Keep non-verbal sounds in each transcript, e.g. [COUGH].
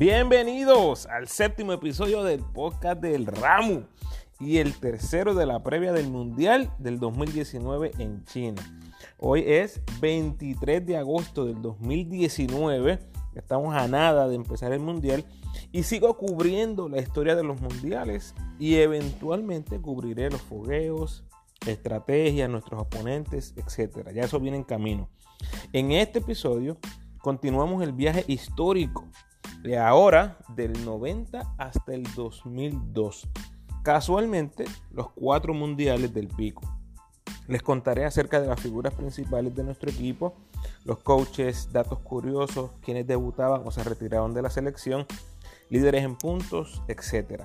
Bienvenidos al séptimo episodio del podcast del Ramu y el tercero de la previa del Mundial del 2019 en China. Hoy es 23 de agosto del 2019. Estamos a nada de empezar el Mundial y sigo cubriendo la historia de los Mundiales y eventualmente cubriré los fogueos, estrategias, nuestros oponentes, etc. Ya eso viene en camino. En este episodio continuamos el viaje histórico de ahora del 90 hasta el 2002. Casualmente, los cuatro mundiales del pico. Les contaré acerca de las figuras principales de nuestro equipo, los coaches, datos curiosos, quienes debutaban o se retiraron de la selección, líderes en puntos, etc.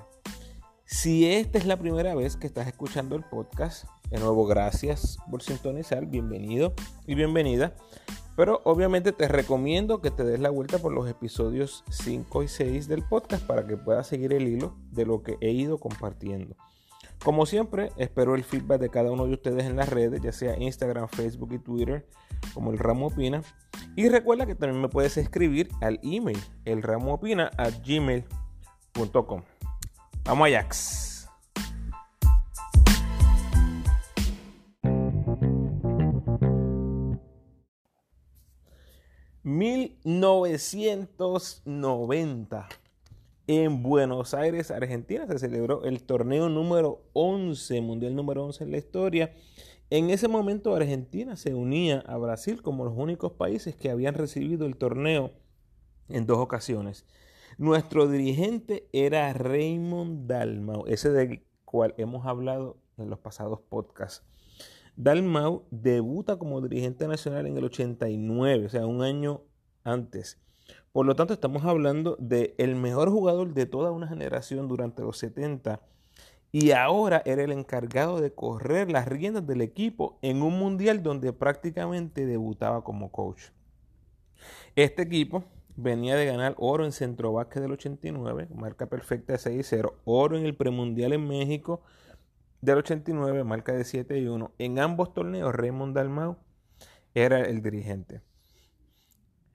Si esta es la primera vez que estás escuchando el podcast, de nuevo gracias por sintonizar, bienvenido y bienvenida. Pero obviamente te recomiendo que te des la vuelta por los episodios 5 y 6 del podcast para que puedas seguir el hilo de lo que he ido compartiendo. Como siempre, espero el feedback de cada uno de ustedes en las redes, ya sea Instagram, Facebook y Twitter, como el Ramo Opina. Y recuerda que también me puedes escribir al email, gmail.com Vamos Ajax. 1990. En Buenos Aires, Argentina, se celebró el torneo número 11, mundial número 11 en la historia. En ese momento Argentina se unía a Brasil como los únicos países que habían recibido el torneo en dos ocasiones. Nuestro dirigente era Raymond Dalmau, ese del cual hemos hablado en los pasados podcasts. Dalmau debuta como dirigente nacional en el 89, o sea, un año antes. Por lo tanto, estamos hablando del el mejor jugador de toda una generación durante los 70 y ahora era el encargado de correr las riendas del equipo en un mundial donde prácticamente debutaba como coach. Este equipo venía de ganar oro en Centro del 89, marca perfecta de 6-0, oro en el premundial en México del 89, marca de 7 y 1. En ambos torneos, Raymond Dalmau era el dirigente.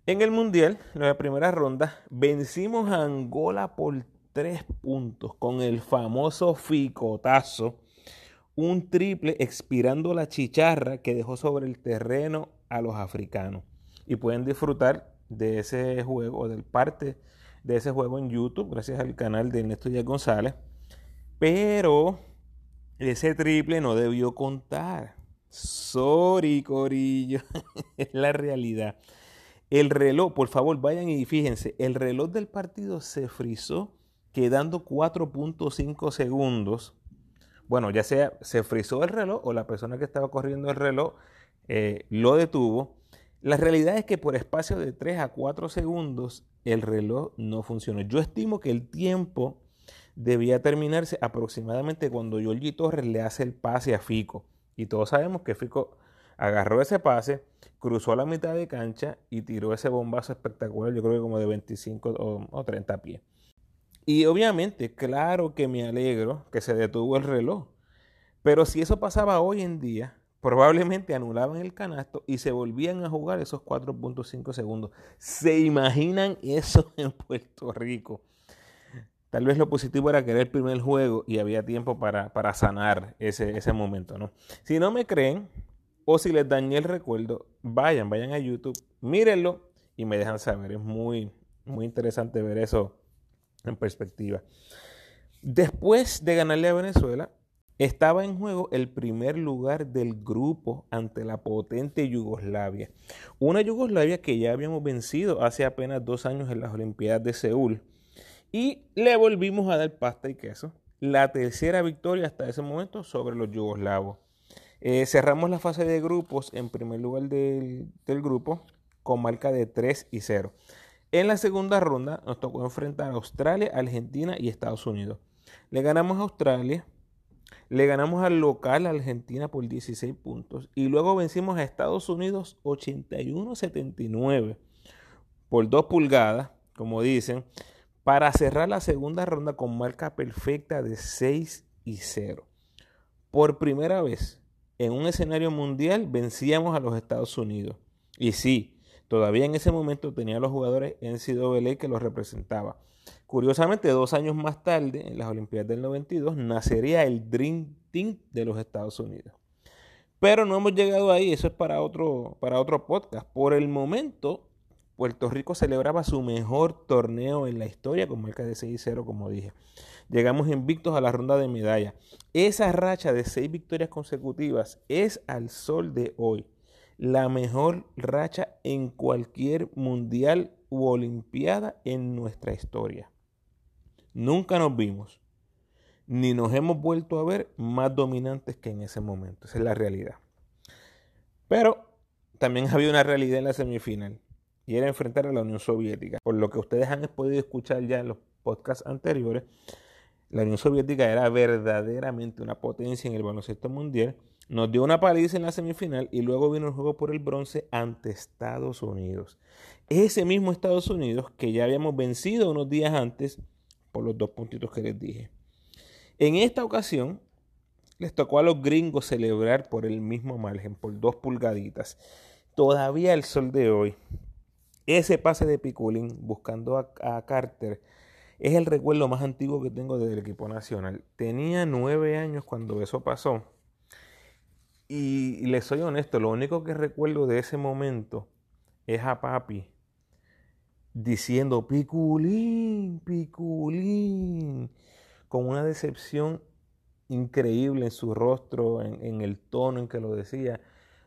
En el Mundial, en la primera ronda, vencimos a Angola por 3 puntos con el famoso ficotazo, un triple expirando la chicharra que dejó sobre el terreno a los africanos. Y pueden disfrutar de ese juego del parte de ese juego en YouTube gracias al canal de Ernesto Díaz González. Pero ese triple no debió contar. Sorry, Corillo. [LAUGHS] es la realidad. El reloj, por favor, vayan y fíjense, el reloj del partido se frizó quedando 4.5 segundos. Bueno, ya sea se frizó el reloj o la persona que estaba corriendo el reloj eh, lo detuvo. La realidad es que por espacio de 3 a 4 segundos el reloj no funcionó. Yo estimo que el tiempo debía terminarse aproximadamente cuando Giorgi Torres le hace el pase a Fico. Y todos sabemos que Fico agarró ese pase, cruzó la mitad de cancha y tiró ese bombazo espectacular, yo creo que como de 25 o, o 30 pies. Y obviamente, claro que me alegro que se detuvo el reloj. Pero si eso pasaba hoy en día, probablemente anulaban el canasto y se volvían a jugar esos 4.5 segundos. ¿Se imaginan eso [LAUGHS] en Puerto Rico? Tal vez lo positivo era que era el primer juego y había tiempo para, para sanar ese, ese momento, ¿no? Si no me creen, o si les dañé el recuerdo, vayan, vayan a YouTube, mírenlo y me dejan saber. Es muy, muy interesante ver eso en perspectiva. Después de ganarle a Venezuela, estaba en juego el primer lugar del grupo ante la potente Yugoslavia. Una Yugoslavia que ya habíamos vencido hace apenas dos años en las Olimpiadas de Seúl y le volvimos a dar pasta y queso. La tercera victoria hasta ese momento sobre los yugoslavos. Eh, cerramos la fase de grupos en primer lugar del, grupo con marca de 3 y 0. En la segunda ronda nos tocó enfrentar a Australia, Argentina y Estados Unidos. Le ganamos a Australia, le ganamos al local Argentina por 16 puntos y luego vencimos a Estados Unidos 81-79 por 2 pulgadas, como dicen para cerrar la segunda ronda con marca perfecta de 6 y 0. Por primera vez en un escenario mundial vencíamos a los Estados Unidos. Y sí, Todavía en ese momento tenía los jugadores NCAA que los representaba. Curiosamente, dos años más tarde, en las Olimpiadas del 92, nacería el Dream Team de los Estados Unidos. Pero no hemos llegado ahí, eso es para otro, para otro podcast. Por el momento, Puerto Rico celebraba su mejor torneo en la historia con marca de 6-0, como dije. Llegamos invictos a la ronda de medalla. Esa racha de seis victorias consecutivas es al sol de hoy la mejor racha en cualquier mundial u olimpiada en nuestra historia. Nunca nos vimos, ni nos hemos vuelto a ver más dominantes que en ese momento. Esa es la realidad. Pero también había una realidad en la semifinal y era enfrentar a la Unión Soviética. Por lo que ustedes han podido escuchar ya en los podcasts anteriores, la Unión Soviética era verdaderamente una potencia en el baloncesto mundial nos dio una paliza en la semifinal y luego vino el juego por el bronce ante Estados Unidos. Ese mismo Estados Unidos que ya habíamos vencido unos días antes por los dos puntitos que les dije. En esta ocasión les tocó a los gringos celebrar por el mismo margen, por dos pulgaditas. Todavía el sol de hoy, ese pase de Piculín buscando a, Carter es el recuerdo más antiguo que tengo del equipo nacional. Tenía nueve años cuando eso pasó y, les soy honesto, lo único que recuerdo de ese momento es a papi diciendo piculín, piculín, con una decepción increíble en su rostro, en, el tono en que lo decía.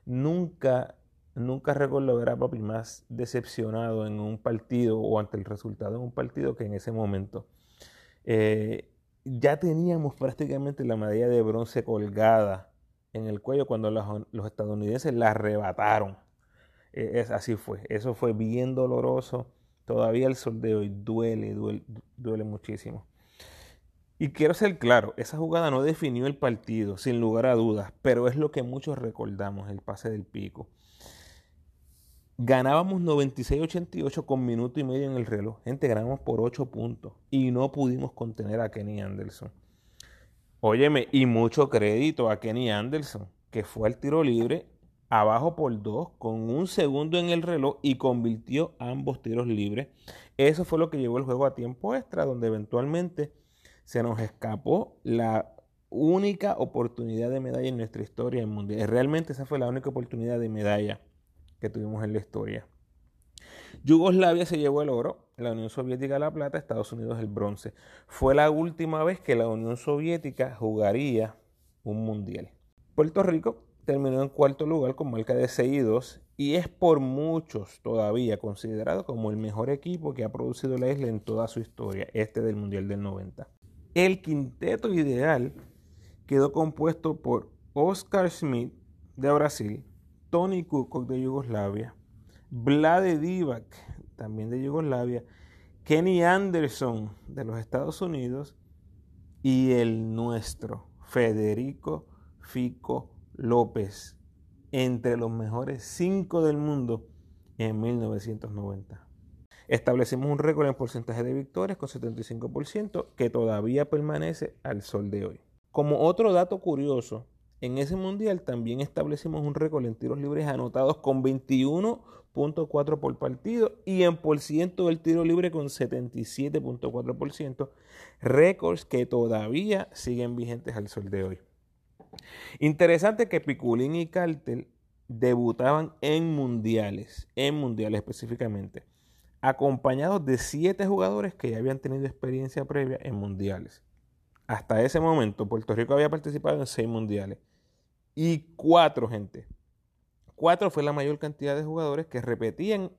Nunca, nunca recuerdo ver a papi más decepcionado en un partido o ante el resultado en un partido que en ese momento. Eh, ya teníamos prácticamente la medalla de bronce colgada en el cuello cuando los, estadounidenses la arrebataron. E, así fue. Eso fue bien doloroso. Todavía el sol de hoy duele, duele, duele muchísimo. Y quiero ser claro, esa jugada no definió el partido, sin lugar a dudas, pero es lo que muchos recordamos, el pase del pico. Ganábamos 96-88 con minuto y medio en el reloj. Gente, ganamos por 8 puntos y no pudimos contener a Kenny Anderson. Óyeme, y mucho crédito a Kenny Anderson, que fue al tiro libre abajo por dos con un segundo en el reloj y convirtió ambos tiros libres. Eso fue lo que llevó el juego a tiempo extra, donde eventualmente se nos escapó la única oportunidad de medalla en nuestra historia en mundial. Realmente esa fue la única oportunidad de medalla tuvimos en la historia. Yugoslavia se llevó el oro, la Unión Soviética la plata, Estados Unidos el bronce. Fue la última vez que la Unión Soviética jugaría un mundial. Puerto Rico terminó en cuarto lugar con marca de 6 y 2 y es por muchos todavía considerado como el mejor equipo que ha producido la isla en toda su historia, este del Mundial del 90. El quinteto ideal quedó compuesto por Oscar Schmidt de Brasil, Tony Kukoc de Yugoslavia, Vlade Divac, también de Yugoslavia, Kenny Anderson de los Estados Unidos y el nuestro, Federico Fico López, entre los mejores cinco del mundo en 1990. Establecimos un récord en porcentaje de victorias con 75% que todavía permanece al sol de hoy. Como otro dato curioso, en ese mundial también establecimos un récord en tiros libres anotados con 21.4 por partido y en por ciento del tiro libre con 77.4%, récords que todavía siguen vigentes al sol de hoy. Interesante que Piculín y Cartel debutaban en mundiales, en mundiales específicamente, acompañados de siete jugadores que ya habían tenido experiencia previa en mundiales. Hasta ese momento, Puerto Rico había participado en seis mundiales y cuatro, gente. Cuatro fue la mayor cantidad de jugadores que repetían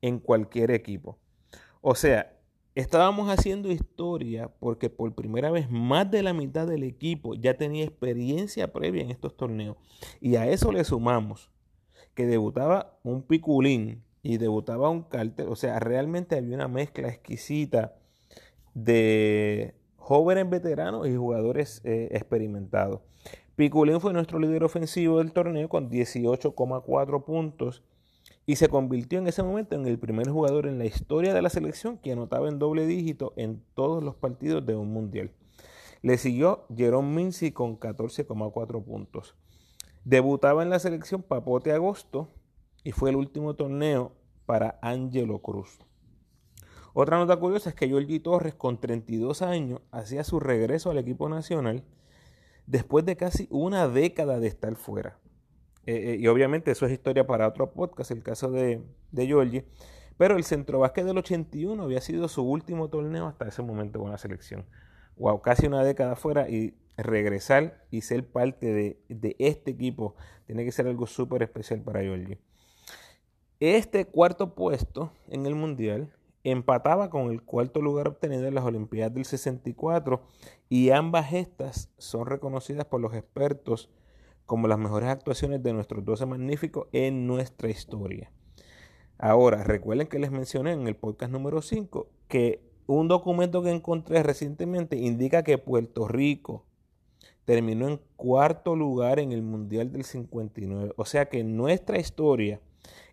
en cualquier equipo. O sea, estábamos haciendo historia porque por primera vez más de la mitad del equipo ya tenía experiencia previa en estos torneos. Y a eso le sumamos que debutaba un piculín y debutaba un cártel. O sea, realmente había una mezcla exquisita de jóvenes veteranos y jugadores eh, experimentados. Piculín fue nuestro líder ofensivo del torneo con 18,4 puntos y se convirtió en ese momento en el primer jugador en la historia de la selección que anotaba en doble dígito en todos los partidos de un mundial. Le siguió Jerome Mincy con 14,4 puntos. Debutaba en la selección Papote Agosto y fue el último torneo para Angelo Cruz. Otra nota curiosa es que Jordi Torres, con 32 años, hacía su regreso al equipo nacional después de casi una década de estar fuera. Eh, eh, y obviamente eso es historia para otro podcast, el caso de, de Pero el centro básquet del 81 había sido su último torneo hasta ese momento con la selección. Wow, casi una década fuera y regresar y ser parte de, de este equipo tiene que ser algo súper especial para Giorgi. Este cuarto puesto en el Mundial empataba con el cuarto lugar obtenido en las Olimpiadas del 64 y ambas estas son reconocidas por los expertos como las mejores actuaciones de nuestros 12 magníficos en nuestra historia. Ahora, recuerden que les mencioné en el podcast número 5 que un documento que encontré recientemente indica que Puerto Rico terminó en cuarto lugar en el Mundial del 59. O sea que en nuestra historia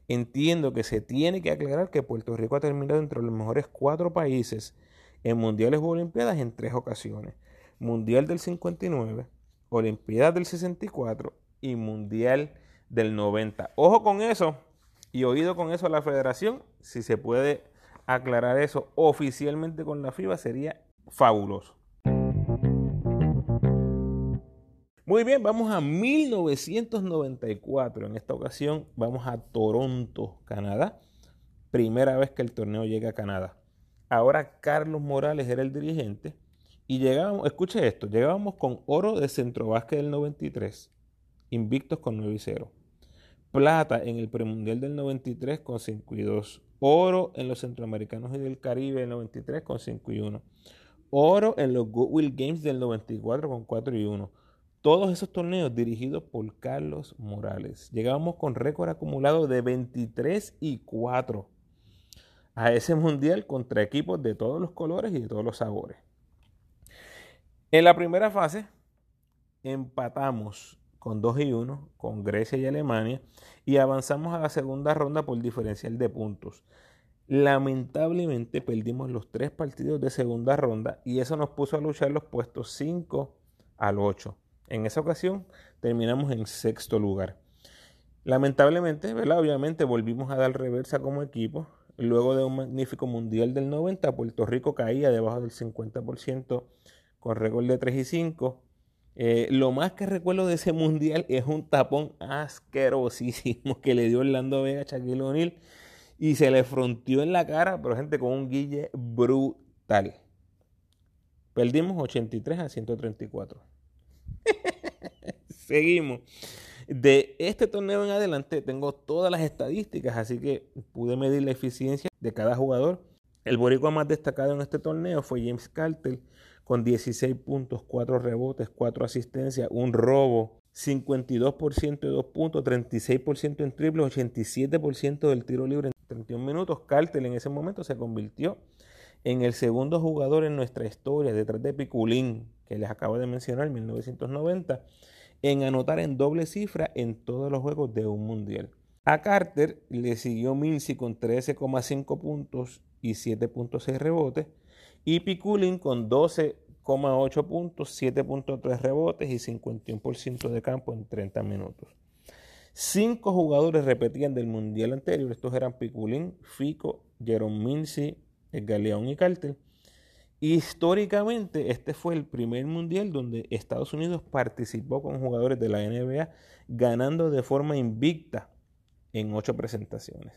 entiendo que se tiene que aclarar que Puerto Rico ha terminado entre los mejores cuatro países en Mundiales o Olimpiadas en tres ocasiones. Mundial del 59, Olimpiadas del 64 y Mundial del 90. Ojo con eso y oído con eso a la federación. Si se puede aclarar eso oficialmente con la FIBA sería fabuloso. Muy bien, vamos a 1994. En esta ocasión vamos a Toronto, Canadá. Primera vez que el torneo llega a Canadá. Ahora Carlos Morales era el dirigente y llegábamos, escuche esto, llegábamos con oro de Centro Básquet del 93, invictos con 9 y 0. Plata en el premundial del 93 con 5 y 2. Oro en los centroamericanos y del Caribe del 93 con 5 y 1. Oro en los Goodwill Games del 94 con 4 y 1. Todos esos torneos dirigidos por Carlos Morales. Llegábamos con récord acumulado de 23 y 4 a ese mundial contra equipos de todos los colores y de todos los sabores. En la primera fase empatamos con 2 y 1 con Grecia y Alemania y avanzamos a la segunda ronda por diferencial de puntos. Lamentablemente perdimos los tres partidos de segunda ronda y eso nos puso a luchar los puestos 5 al 8. En esa ocasión terminamos en sexto lugar. Lamentablemente, obviamente volvimos a dar reversa como equipo. Luego de un magnífico mundial del 90, Puerto Rico caía debajo del 50% con récord de 3 y 5. Eh, lo más que recuerdo de ese mundial es un tapón asquerosísimo que le dio Orlando Vega a Shaquille O'Neal y se le fronteó en la cara, pero gente con un guille brutal. Perdimos 83 a 134. [LAUGHS] Seguimos. De este torneo en adelante tengo todas las estadísticas, así que pude medir la eficiencia de cada jugador. El boricua más destacado en este torneo fue James Carter con 16 puntos, 4 rebotes, 4 asistencias, un robo, 52% de 2 puntos, 36% en triple, 87% del tiro libre en 31 minutos. Carter en ese momento se convirtió en el segundo jugador en nuestra historia, detrás de Piculín, que les acabo de mencionar, 1990, en anotar en doble cifra en todos los juegos de un mundial. A Carter le siguió Mincy con 13,5 puntos y 7.6 rebotes, y Piculín con 12,8 puntos, 7.3 rebotes y 51% de campo en 30 minutos. Cinco jugadores repetían del mundial anterior. Estos eran Piculín, Fico, Jerome Mincy, Galeón y Carter. Históricamente, este fue el primer mundial donde Estados Unidos participó con jugadores de la NBA ganando de forma invicta en ocho presentaciones.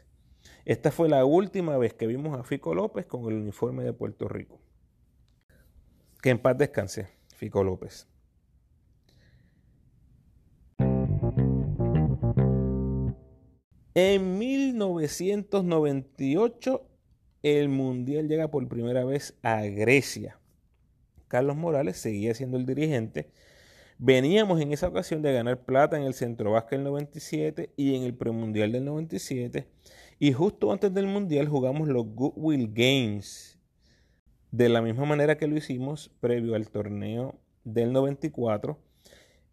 Esta fue la última vez que vimos a Fico López con el uniforme de Puerto Rico. Que en paz descanse, Fico López. En 1998 el Mundial llega por primera vez a Grecia. Carlos Morales seguía siendo el dirigente. Veníamos en esa ocasión de ganar plata en el Centro Vasca del 97 y en el Premundial del 97. Y justo antes del Mundial jugamos los Goodwill Games. De la misma manera que lo hicimos previo al torneo del 94.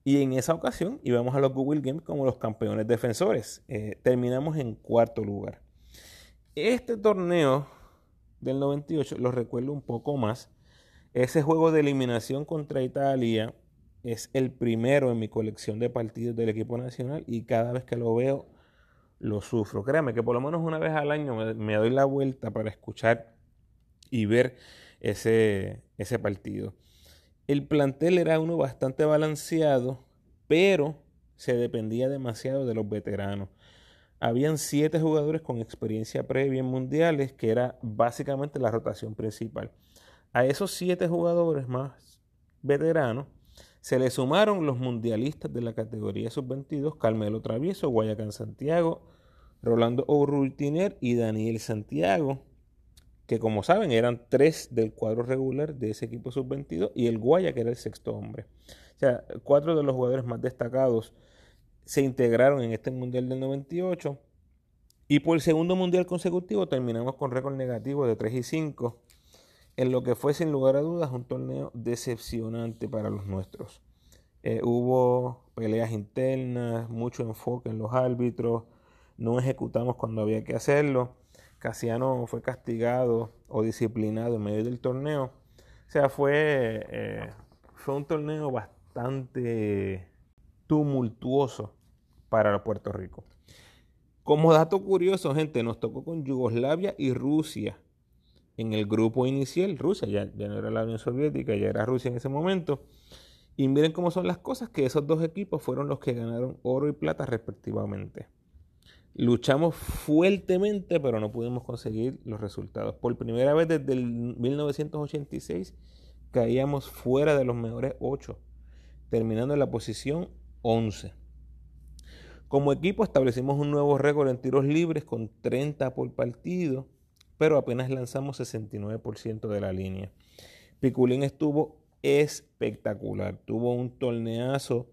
Y en esa ocasión íbamos a los Goodwill Games como los campeones defensores. Eh, terminamos en cuarto lugar. Este torneo del 98 lo recuerdo un poco más. Ese juego de eliminación contra Italia es el primero en mi colección de partidos del equipo nacional y cada vez que lo veo lo sufro. Créame que por lo menos una vez al año me, doy la vuelta para escuchar y ver ese, ese partido. El plantel era uno bastante balanceado, pero se dependía demasiado de los veteranos. Habían siete jugadores con experiencia previa en mundiales, que era básicamente la rotación principal. A esos siete jugadores más veteranos se le sumaron los mundialistas de la categoría sub-22, Carmelo Travieso, Guayacán Santiago, Rolando O'Rultiner y Daniel Santiago, que como saben eran tres del cuadro regular de ese equipo sub-22 y el Guaya, que era el sexto hombre. O sea, cuatro de los jugadores más destacados se integraron en este Mundial del 98. Y por el segundo Mundial consecutivo terminamos con récord negativo de 3 y 5, en lo que fue sin lugar a dudas un torneo decepcionante para los nuestros. Eh, hubo peleas internas, mucho enfoque en los árbitros, no ejecutamos cuando había que hacerlo. Casiano fue castigado o disciplinado en medio del torneo. O sea, fue, eh, fue un torneo bastante tumultuoso para Puerto Rico. Como dato curioso, gente, nos tocó con Yugoslavia y Rusia en el grupo inicial. Rusia ya, ya no era la Unión Soviética, ya era Rusia en ese momento. Y miren cómo son las cosas, que esos dos equipos fueron los que ganaron oro y plata respectivamente. Luchamos fuertemente, pero no pudimos conseguir los resultados. Por primera vez desde el 1986 caíamos fuera de los mejores 8, terminando en la posición 11. Como equipo establecimos un nuevo récord en tiros libres con 30 por partido, pero apenas lanzamos 69% de la línea. Piculín estuvo espectacular, tuvo un torneazo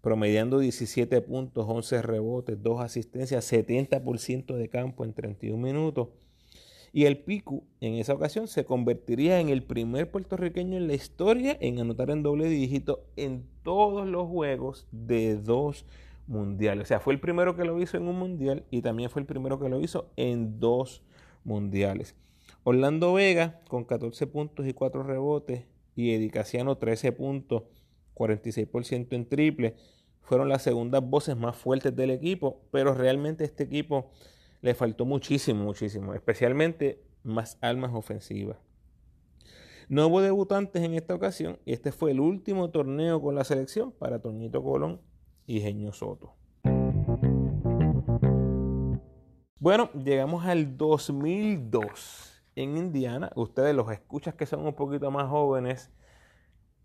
promediando 17 puntos, 11 rebotes, 2 asistencias, 70% de campo en 31 minutos. Y el Picu en esa ocasión se convertiría en el primer puertorriqueño en la historia en anotar en doble dígito en todos los juegos de dos mundiales. O sea, fue el primero que lo hizo en un mundial y también fue el primero que lo hizo en dos mundiales. Orlando Vega con 14 puntos y 4 rebotes y Edicaciano 13 puntos, 46% en triple. Fueron las segundas voces más fuertes del equipo, pero realmente este equipo le faltó muchísimo, muchísimo, especialmente más armas ofensivas. No hubo debutantes en esta ocasión y este fue el último torneo con la selección para Toñito Colón y Genio Soto. Bueno, llegamos al 2002 en Indiana. Ustedes los escuchas que son un poquito más jóvenes,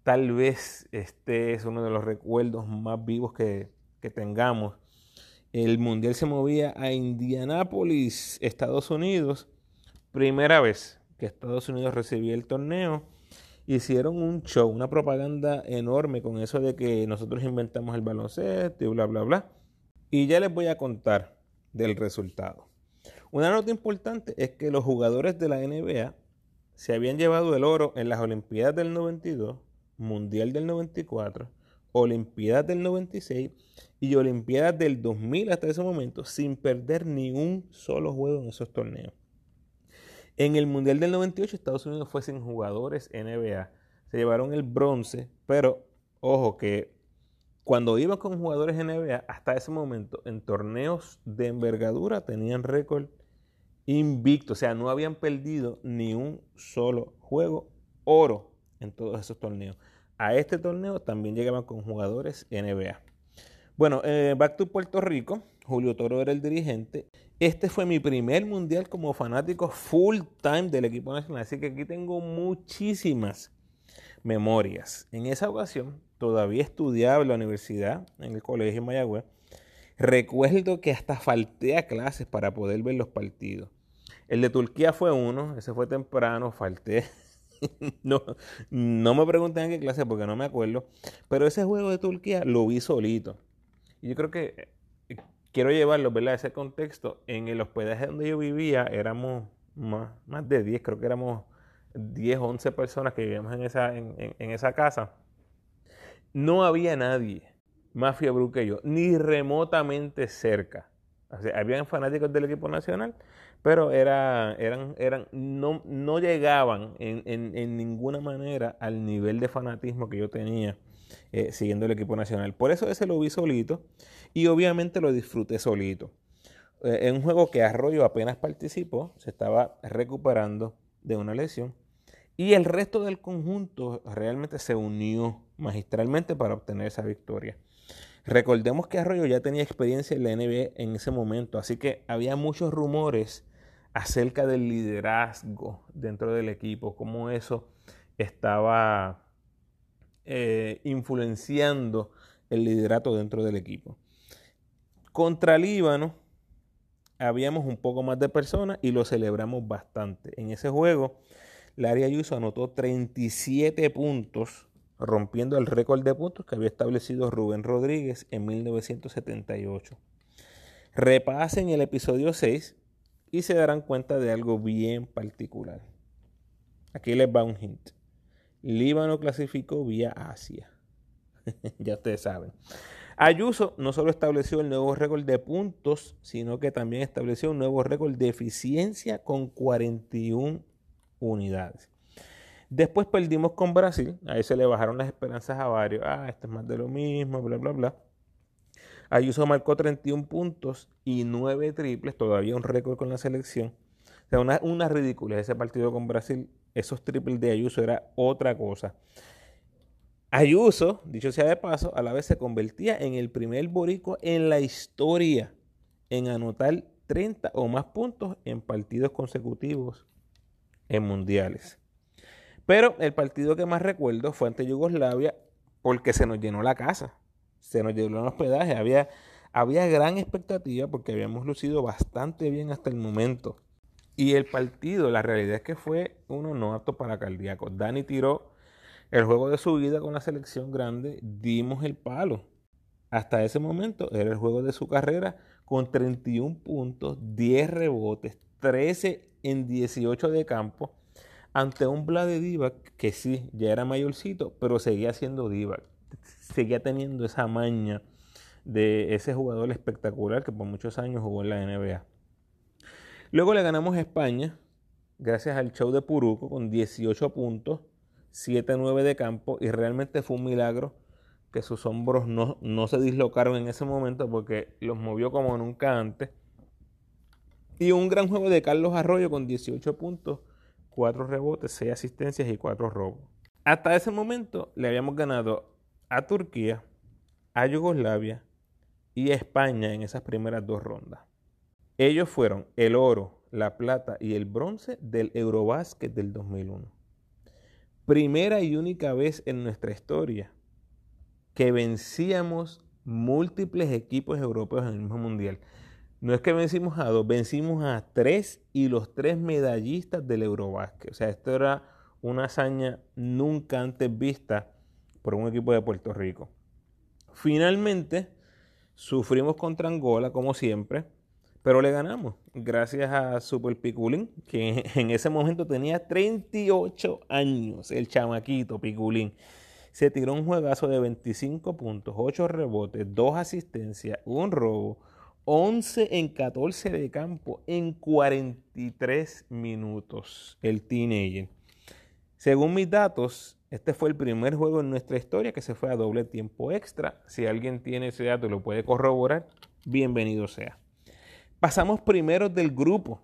tal vez este es uno de los recuerdos más vivos que, que tengamos. El mundial se movía a Indianápolis, Estados Unidos. Primera vez que Estados Unidos recibía el torneo hicieron un show, una propaganda enorme con eso de que nosotros inventamos el baloncesto y bla, bla, bla. Y ya les voy a contar del resultado. Una nota importante es que los jugadores de la NBA se habían llevado el oro en las Olimpiadas del 92, Mundial del 94, Olimpiadas del 96 y Olimpiadas del 2000 hasta ese momento sin perder ni un solo juego en esos torneos. En el Mundial del 98 Estados Unidos fue sin jugadores NBA. Se llevaron el bronce, pero ojo que cuando iban con jugadores NBA, hasta ese momento en torneos de envergadura tenían récord invicto, o sea, no habían perdido ni un solo juego oro en todos esos torneos. A este torneo también llegaban con jugadores NBA. Bueno, eh, back to Puerto Rico, Julio Toro era el dirigente este fue mi primer mundial como fanático full time del equipo nacional, así que aquí tengo muchísimas memorias. En esa ocasión, todavía estudiaba en la universidad, en el colegio en Mayagüez. Recuerdo que hasta falté a clases para poder ver los partidos. El de Turquía fue uno, ese fue temprano, falté. [LAUGHS] no, no me pregunten en qué clase porque no me acuerdo. Pero ese juego de Turquía lo vi solito. Y yo creo que quiero llevarlo, ¿verdad? Ese contexto. En el hospedaje donde yo vivía éramos más, más de 10, creo que éramos 10 o 11 personas que vivíamos en esa, en, esa casa. No había nadie más fiebre que yo, ni remotamente cerca. O sea, habían fanáticos del equipo nacional, pero era, eran, eran, no, no llegaban en, en, ninguna manera al nivel de fanatismo que yo tenía eh, siguiendo el equipo nacional. Por eso ese lo vi solito y obviamente lo disfruté solito. eh, en un juego que Arroyo apenas participó, se estaba recuperando de una lesión. Y el resto del conjunto realmente se unió magistralmente para obtener esa victoria. Recordemos que Arroyo ya tenía experiencia en la NBA en ese momento, así que había muchos rumores acerca del liderazgo dentro del equipo, cómo eso estaba eh, influenciando el liderato dentro del equipo. Contra Líbano habíamos un poco más de personas y lo celebramos bastante. En ese juego, Larry Ayuso anotó 37 puntos rompiendo el récord de puntos que había establecido Rubén Rodríguez en 1978. Repasen el episodio 6 y se darán cuenta de algo bien particular. Aquí les va un hint. Líbano clasificó vía Asia. [LAUGHS] ya ustedes saben. Ayuso no solo estableció el nuevo récord de puntos, sino que también estableció un nuevo récord de eficiencia con 41 unidades. Después perdimos con Brasil, ahí se le bajaron las esperanzas a varios. Ah, esto es más de lo mismo, bla, bla, bla. Ayuso marcó 31 puntos y 9 triples, todavía un récord con la selección. O sea, una, una ridícula ese partido con Brasil. Esos triples de Ayuso era otra cosa. Ayuso, dicho sea de paso, a la vez se convertía en el primer boricua en la historia en anotar 30 o más puntos en partidos consecutivos en mundiales. Pero el partido que más recuerdo fue ante Yugoslavia porque se nos llenó la casa, se nos llenó el hospedaje, había, había gran expectativa porque habíamos lucido bastante bien hasta el momento. Y el partido, la realidad es que fue uno no apto para cardíacos. Dani tiró el juego de su vida con la selección grande, dimos el palo. Hasta ese momento era el juego de su carrera con 31 puntos, 10 rebotes, 13 en 18 de campo ante un Vlade Divac que sí, ya era mayorcito, pero seguía siendo Divac. Seguía teniendo esa maña de ese jugador espectacular que por muchos años jugó en la NBA. Luego le ganamos a España, gracias al show de Puruco, con 18 puntos, 7-9 de campo, y realmente fue un milagro que sus hombros no, no se dislocaron en ese momento porque los movió como nunca antes. Y un gran juego de Carlos Arroyo con 18 puntos, 4 rebotes, 6 asistencias y 4 robos. Hasta ese momento le habíamos ganado a Turquía, a Yugoslavia y a España en esas primeras dos rondas. Ellos fueron el oro, la plata y el bronce del Eurobásquet del 2001. Primera y única vez en nuestra historia que vencíamos múltiples equipos europeos en el mismo mundial. No es que vencimos a dos, vencimos a tres y los tres medallistas del Eurobásquet. O sea, esto era una hazaña nunca antes vista por un equipo de Puerto Rico. Finalmente, sufrimos contra Angola, como siempre, pero le ganamos, gracias a Super Piculín, que [LAUGHS] en ese momento tenía 38 años, el chamaquito Piculín. Se tiró un juegazo de 25 puntos, 8 rebotes, 2 asistencias, un robo 11 en 14 de campo en 43 minutos, el teenager. Según mis datos, este fue el primer juego en nuestra historia que se fue a doble tiempo extra. Si alguien tiene ese dato y lo puede corroborar, bienvenido sea. Pasamos primero del grupo,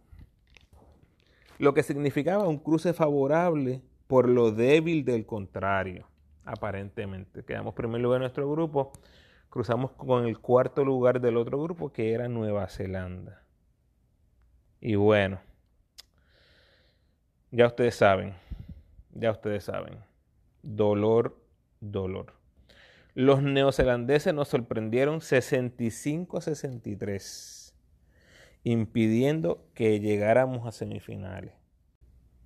lo que significaba un cruce favorable por lo débil del contrario, aparentemente. Quedamos primer lugar en nuestro grupo cruzamos con el cuarto lugar del otro grupo que era Nueva Zelanda. Y bueno, ya ustedes saben, ya ustedes saben, dolor, dolor. Los neozelandeses nos sorprendieron 65-63, impidiendo que llegáramos a semifinales.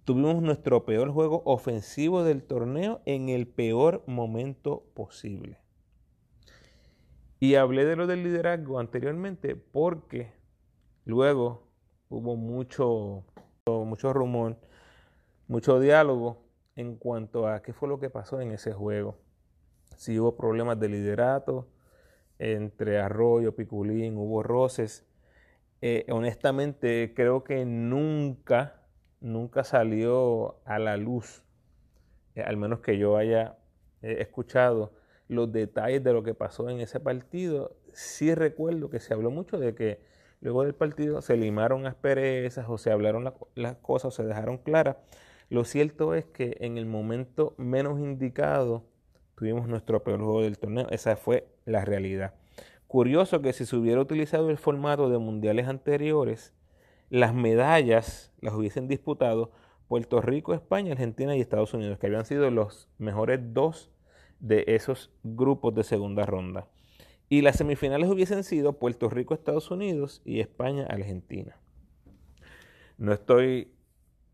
Tuvimos nuestro peor juego ofensivo del torneo en el peor momento posible. Y hablé de lo del liderazgo anteriormente porque luego hubo mucho, mucho rumor, mucho diálogo en cuanto a qué fue lo que pasó en ese juego. Si hubo problemas de liderato entre Arroyo, Piculín, hubo roces. Eh, honestamente, creo que nunca, nunca salió a la luz, eh, al menos que yo haya eh, escuchado, los detalles de lo que pasó en ese partido, sí recuerdo que se habló mucho de que luego del partido se limaron asperezas o se hablaron las cosas o se dejaron claras. Lo cierto es que en el momento menos indicado tuvimos nuestro peor juego del torneo. Esa fue la realidad. Curioso que si se hubiera utilizado el formato de mundiales anteriores, las medallas las hubiesen disputado Puerto Rico, España, Argentina y Estados Unidos, que habían sido los mejores dos de esos grupos de segunda ronda. Y las semifinales hubiesen sido Puerto Rico, Estados Unidos y España, Argentina. No estoy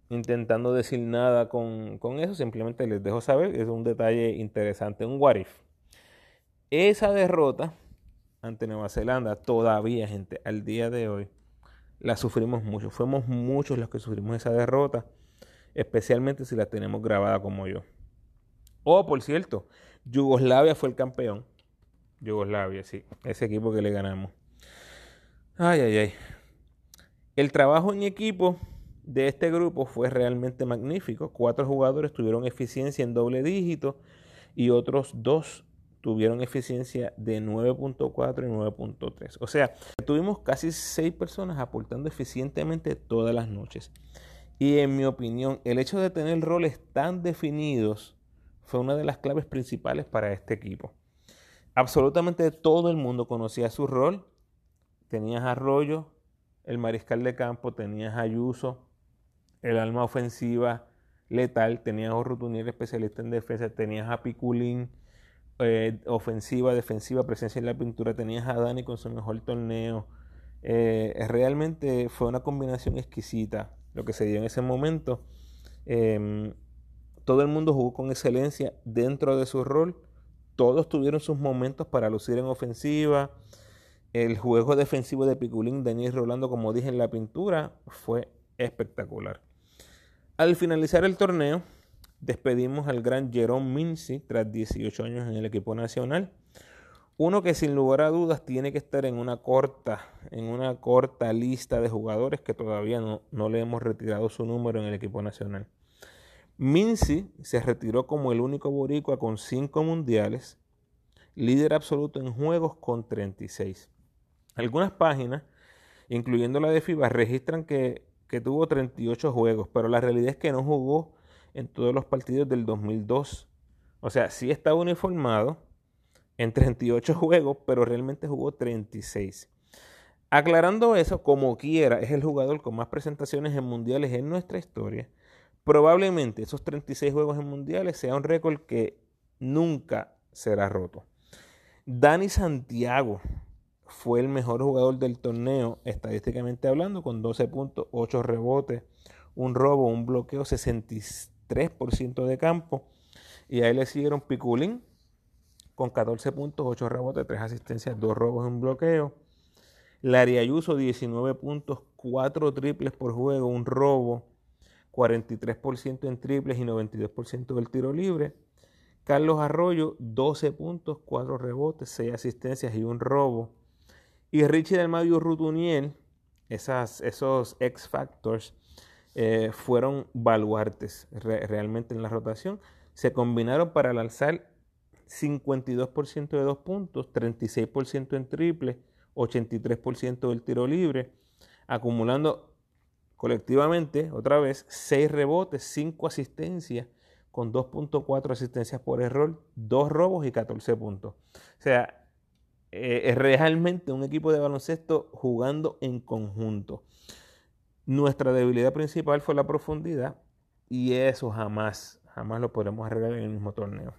intentando decir nada con, con, eso, simplemente les dejo saber, es un detalle interesante, un what if. Esa derrota ante Nueva Zelanda, todavía, gente, al día de hoy, la sufrimos mucho. Fuimos muchos los que sufrimos esa derrota, especialmente si la tenemos grabada como yo. Oh, por cierto, Yugoslavia fue el campeón. Yugoslavia, sí, ese equipo que le ganamos. Ay, ay, ay. El trabajo en equipo de este grupo fue realmente magnífico. Cuatro jugadores tuvieron eficiencia en doble dígito y otros dos tuvieron eficiencia de 9.4 y 9.3. O sea, tuvimos casi seis personas aportando eficientemente todas las noches. Y en mi opinión, el hecho de tener roles tan definidos fue una de las claves principales para este equipo. Absolutamente todo el mundo conocía su rol. Tenías Arroyo, el mariscal de campo, tenías Ayuso, el alma ofensiva letal, tenías a Rutunier, especialista en defensa, tenías a Piculín, eh, ofensiva, defensiva, presencia en la pintura, tenías a Dani con su mejor torneo. Eh, realmente fue una combinación exquisita lo que se dio en ese momento. Em, todo el mundo jugó con excelencia dentro de su rol. Todos tuvieron sus momentos para lucir en ofensiva. El juego defensivo de Piculín, Daniel Rolando, como dije en la pintura, fue espectacular. Al finalizar el torneo, despedimos al gran Jerome Mincy tras 18 años en el equipo nacional. Uno que sin lugar a dudas tiene que estar en una corta, en una corta lista de jugadores que todavía no, no le hemos retirado su número en el equipo nacional. Mincy se retiró como el único boricua con 5 mundiales, líder absoluto en juegos con 36. Algunas páginas, incluyendo la de FIBA, registran que, que tuvo 38 juegos, pero la realidad es que no jugó en todos los partidos del 2002. O sea, sí está uniformado en 38 [LAUGHS] juegos, pero realmente jugó 36. Aclarando eso, como quiera, es el jugador con más presentaciones en mundiales en nuestra historia. Probablemente esos 36 juegos en mundiales sea un récord que nunca será roto. Dani Santiago fue el mejor jugador del torneo, estadísticamente hablando, con 12 puntos, 8 rebotes, un robo, un bloqueo, 66 3% de campo. Y ahí le siguieron Piculín con 14 puntos, 8 rebotes, 3 asistencias, 2 robos en un bloqueo. Larry Ayuso, 19 puntos, 4 triples por juego, un robo, 43% en triples y 92% del tiro libre. Carlos Arroyo, 12 puntos, 4 rebotes, 6 asistencias y un robo. Y Richie del Mario Rutuniel, esas, esos X-Factors, eh, fueron baluartes realmente en la rotación. Se combinaron para alzar 52% de dos puntos, 36% en triple, 83% del tiro libre, acumulando colectivamente, otra vez, 6 rebotes, 5 asistencias, con 2.4 asistencias por error, 2 robos y 14 puntos. O sea, eh, es realmente un equipo de baloncesto jugando en conjunto. Nuestra debilidad principal fue la profundidad y eso jamás, jamás lo podremos arreglar en el mismo torneo.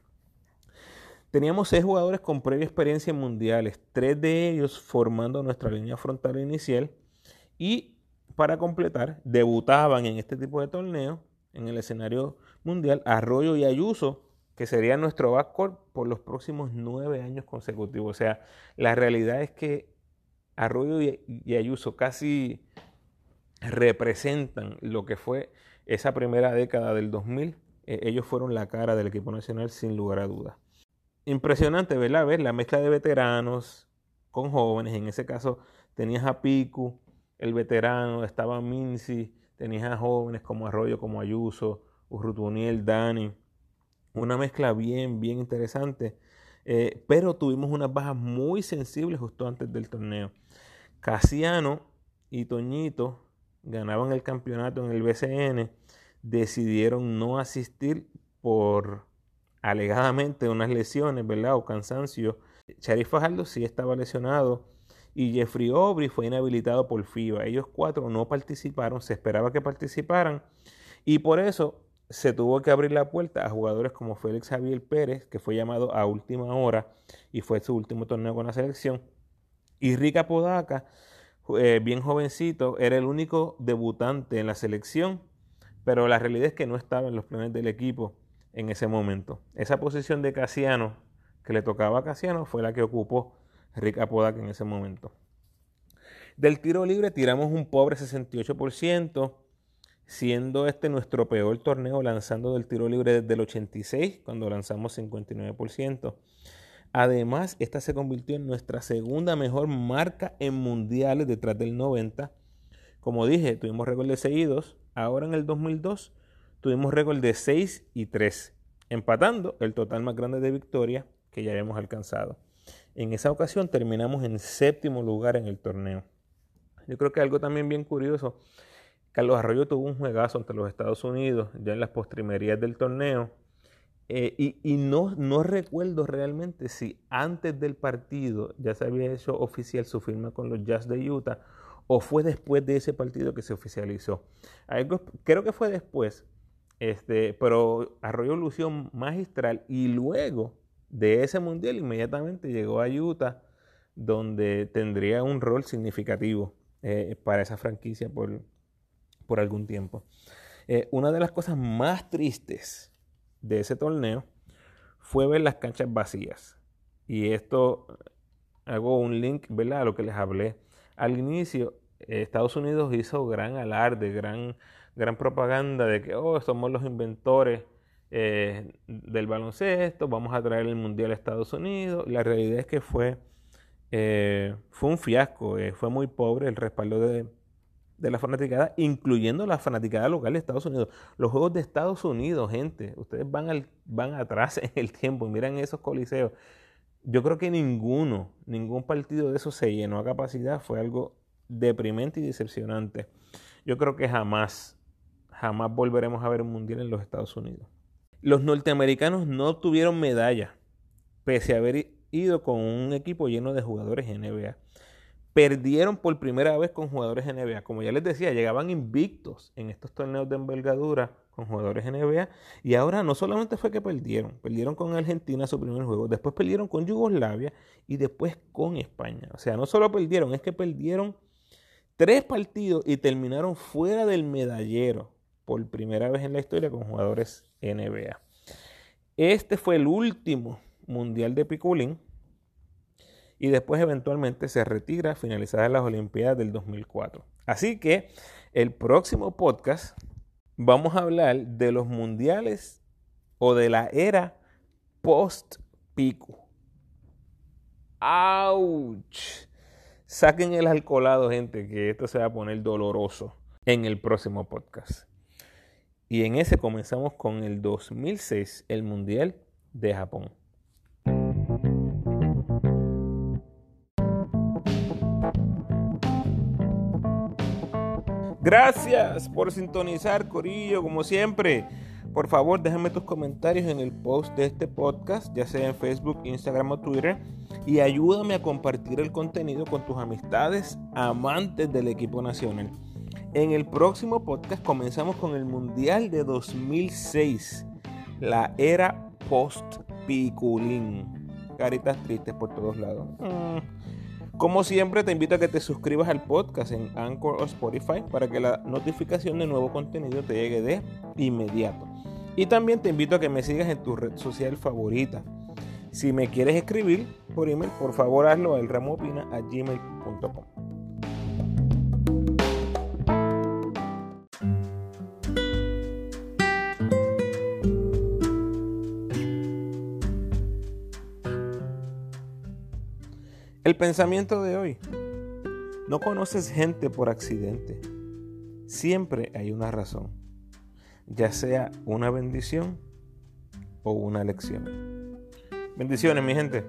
Teníamos seis jugadores con previa experiencia en mundiales, tres de ellos formando nuestra línea frontal inicial y para completar, debutaban en este tipo de torneo, en el escenario mundial, Arroyo y Ayuso, que sería nuestro backcourt por los próximos nueve años consecutivos. O sea, la realidad es que Arroyo y Ayuso casi representan lo que fue esa primera década del 2000. Eh, ellos fueron la cara del equipo nacional sin lugar a dudas. Impresionante, ¿verdad? Ver la mezcla de veteranos con jóvenes. En ese caso tenías a Piku, el veterano, estaba Minci, tenías a jóvenes como Arroyo, como Ayuso, Urrutuniel, Dani. Una mezcla bien, bien interesante. Eh, pero tuvimos unas bajas muy sensibles justo antes del torneo. Casiano y Toñito ganaban el campeonato en el BCN, decidieron no asistir por alegadamente unas lesiones, ¿verdad? O cansancio. Sharif Fajardo sí estaba lesionado y Jeffrey Aubrey fue inhabilitado por FIBA. Ellos cuatro no participaron, se esperaba que participaran y por eso se tuvo que abrir la puerta a jugadores como Félix Javier Pérez, que fue llamado a última hora y fue su último torneo con la selección, y Rica Podaca, eh, bien jovencito, era el único debutante en la selección, pero la realidad es que no estaba en los planes del equipo en ese momento. Esa posición de Casiano, que le tocaba a Casiano, fue la que ocupó Rica Podaca en ese momento. Del tiro libre tiramos un pobre 68%, siendo este nuestro peor torneo lanzando del tiro libre desde el 86, cuando lanzamos 59%. Además, esta se convirtió en nuestra segunda mejor marca en mundiales detrás del 90. Como dije, tuvimos récord de seguidos. Ahora en el 2002 tuvimos récord de 6 y 3, empatando el total más grande de victoria que ya habíamos alcanzado. En esa ocasión terminamos en séptimo lugar en el torneo. Yo creo que algo también bien curioso Carlos Arroyo tuvo un juegazo ante los Estados Unidos ya en las postrimerías del torneo. Eh, y, no, no recuerdo realmente si antes del partido ya se había hecho oficial su firma con los Jazz de Utah o fue después de ese partido que se oficializó. creo que fue después, este, pero Arroyo lució magistral y luego de ese mundial inmediatamente llegó a Utah donde tendría un rol significativo eh, para esa franquicia por, por algún tiempo. Eh, una de las cosas más tristes de ese torneo fue ver las canchas vacías. Y esto hago un link, ¿verdad? A lo que les hablé al inicio. Estados Unidos hizo gran alarde, gran, gran propaganda de que oh, somos los inventores eh, del baloncesto, vamos a traer el mundial a Estados Unidos. La realidad es que fue, eh, fue un fiasco, fue muy pobre el respaldo de, de la fanaticada, incluyendo la fanaticada local de Estados Unidos. Los Juegos de Estados Unidos, gente, ustedes van, al, van atrás en el tiempo y miran esos coliseos. Yo creo que ninguno, ningún partido de esos se llenó a capacidad. Fue algo deprimente y decepcionante. Yo creo que jamás, jamás volveremos a ver un mundial en los Estados Unidos. Los norteamericanos no obtuvieron medalla, pese a haber ido con un equipo lleno de jugadores NBA perdieron por primera vez con jugadores NBA. Como ya les decía, llegaban invictos en estos torneos de envergadura con jugadores NBA. Y ahora no solamente fue que perdieron, perdieron con Argentina su primer juego, después perdieron con Yugoslavia y después con España. O sea, no solo perdieron, es que perdieron tres partidos y terminaron fuera del medallero por primera vez en la historia con jugadores NBA. Este fue el último mundial de Piculín y después eventualmente se retira finalizadas las Olimpiadas del 2004. Así que el próximo podcast vamos a hablar de los mundiales o de la era post-pico. ¡Auch! Saquen el alcoholado, gente, que esto se va a poner doloroso en el próximo podcast. Y en ese comenzamos con el 2006, el Mundial de Japón. Gracias por sintonizar, Corillo, como siempre. Por favor, déjame tus comentarios en el post de este podcast, ya sea en Facebook, Instagram o Twitter, y ayúdame a compartir el contenido con tus amistades amantes del equipo nacional. En el próximo podcast comenzamos con el Mundial de 2006, la era post-piculín. Caritas tristes por todos lados. Mm. Como siempre, te invito a que te suscribas al podcast en Anchor o Spotify para que la notificación de nuevo contenido te llegue de inmediato. Y también te invito a que me sigas en tu red social favorita. Si me quieres escribir por email, por favor hazlo a elramopina.gmail.com. pensamiento de hoy. No conoces gente por accidente. Siempre hay una razón, ya sea una bendición o una lección. Bendiciones, mi gente.